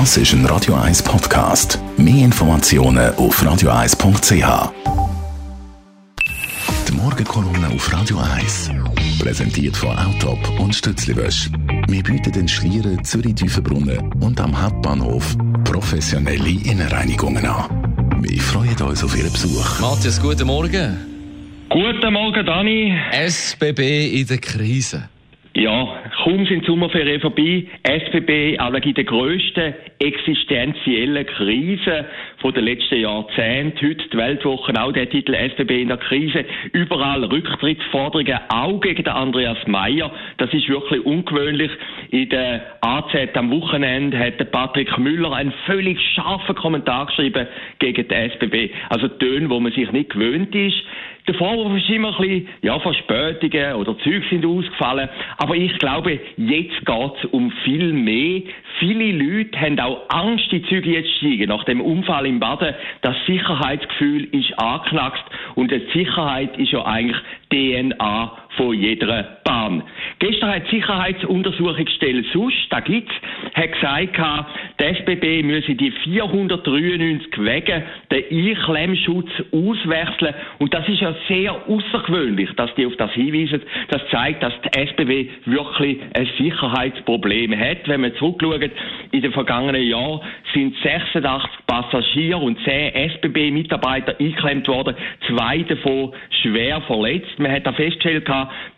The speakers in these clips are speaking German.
Das ist ein Radio 1 Podcast. Mehr Informationen auf radio1.ch. Die Morgenkolumne auf Radio 1. Präsentiert von Autop und Stützliwösch. Wir bieten den Schlieren, Zürich-Tüfenbrunnen und am Hauptbahnhof professionelle Innenreinigungen an. Wir freuen uns auf Ihren Besuch. Matthias, guten Morgen. Guten Morgen, Dani. SBB in der Krise. Ja, kaum sind die Sommerferien vorbei. SBB in der grössten existenziellen Krise von den letzten Jahrzehnten. Heute die Weltwoche auch der Titel SBB in der Krise. Überall Rücktrittsforderungen, auch gegen den Andreas Meyer. Das ist wirklich ungewöhnlich. In der AZ am Wochenende hat der Patrick Müller einen völlig scharfen Kommentar geschrieben gegen die SBB. Also Töne, wo man sich nicht gewöhnt ist. Der Vorwurf ist immer ein bisschen, ja, Verspätungen oder Züge sind ausgefallen. Aber ich glaube, jetzt geht's um viel mehr. Viele Leute haben auch Angst, die Züge jetzt steigen. Nach dem Unfall im Baden, das Sicherheitsgefühl ist angeknackst und die Sicherheit ist ja eigentlich DNA von jeder Bahn. Gestern hat die Sicherheitsuntersuchungsstelle SUS, da gibt's, hat gesagt, der SBB müsse die 493 Wege den Einklemmschutz auswechseln. Und das ist ja sehr außergewöhnlich, dass die auf das hinweisen. Das zeigt, dass die SBB wirklich ein Sicherheitsproblem hat. Wenn man zurückschaut, in den vergangenen Jahren sind 86 Passagiere und 10 SBB-Mitarbeiter eingeklemmt worden, zwei davon schwer verletzt. Man hat da festgestellt,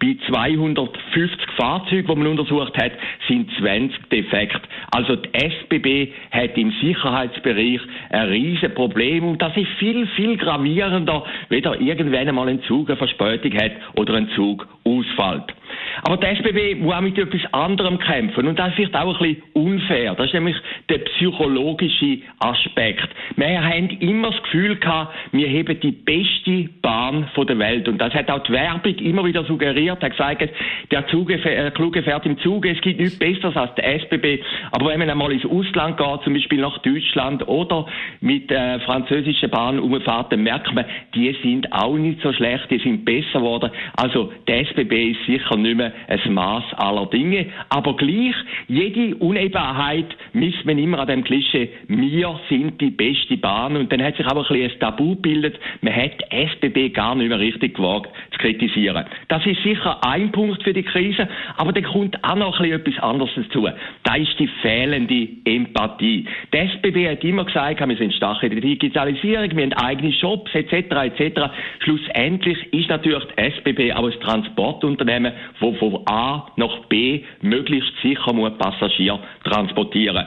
bei 250 Fahrzeugen, die man untersucht hat, sind 20 defekt. Also die SBB hat im Sicherheitsbereich ein riesen Problem und das ist viel, viel gravierender, weder irgendwann einmal ein Zug eine Verspätung hat oder ein Zug ausfällt. Aber die SBB muss auch mit etwas anderem kämpfen. Und das ist auch ein bisschen unfair. Das ist nämlich der psychologische Aspekt. Wir haben immer das Gefühl gehabt, wir haben die beste Bahn der Welt. Und das hat auch die Werbung immer wieder suggeriert. Er hat gesagt, der äh, kluge fährt im Zuge. Es gibt nichts Besseres als der SBB. Aber wenn man einmal ins Ausland geht, zum Beispiel nach Deutschland oder mit äh, französischen Bahnen umfährt, dann merkt man, die sind auch nicht so schlecht, die sind besser geworden. Also der SBB ist sicher nicht mehr ein Maß aller Dinge. Aber gleich, jede Unebenheit misst man immer an dem Klischee, wir sind die beste Bahn. Und dann hat sich aber ein bisschen ein Tabu gebildet. Man hat SBB gar nicht mehr richtig gewagt zu kritisieren. Das ist sicher ein Punkt für die Krise, aber da kommt auch noch ein etwas anderes dazu. Da ist die fehlende Empathie. Die SBB hat immer gesagt, wir sind stark in der Digitalisierung, wir haben eigene Shops etc. etc. Schlussendlich ist natürlich die SBB auch ein Transportunternehmen, wo von A nach B möglichst sicher muss Passagier transportieren.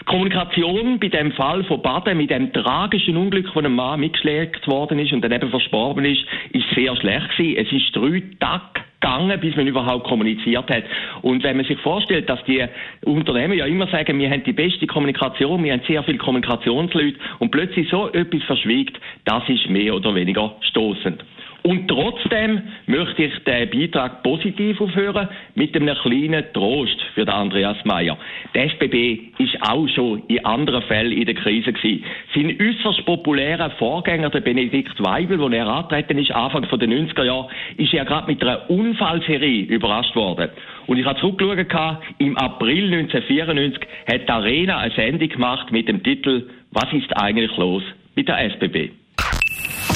Die Kommunikation bei dem Fall von Baden mit dem tragischen Unglück von einem Mann mitgeschlägt worden ist und dann eben verstorben ist, ist sehr schlecht gewesen. Es ist drei Tage gegangen, bis man überhaupt kommuniziert hat. Und wenn man sich vorstellt, dass die Unternehmen ja immer sagen, wir haben die beste Kommunikation, wir haben sehr viele Kommunikationsleute und plötzlich so etwas verschwiegt, das ist mehr oder weniger stoßend. Und trotzdem möchte ich den Beitrag positiv aufhören mit einem kleinen Trost für den Andreas Mayer. Der SBB ist auch schon in anderen Fällen in der Krise gewesen. Sein äußerst populärer Vorgänger, der Benedikt Weibel, wo er antreten ist, Anfang der 90er Jahre, ist ja gerade mit einer Unfallserie überrascht worden. Und ich habe zurückgeschaut, im April 1994 hat die Arena eine Sendung gemacht mit dem Titel Was ist eigentlich los mit der SBB?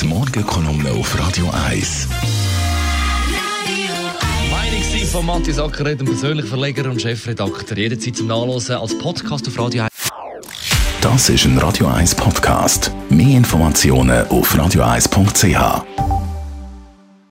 Die Morgenkolumne auf Radio 1. Meinung von Matthias Ackeret, dem persönlichen Verleger und Chefredakteur. Jederzeit zum Nachlesen als Podcast auf Radio 1. Das ist ein Radio 1 Podcast. Mehr Informationen auf radio1.ch.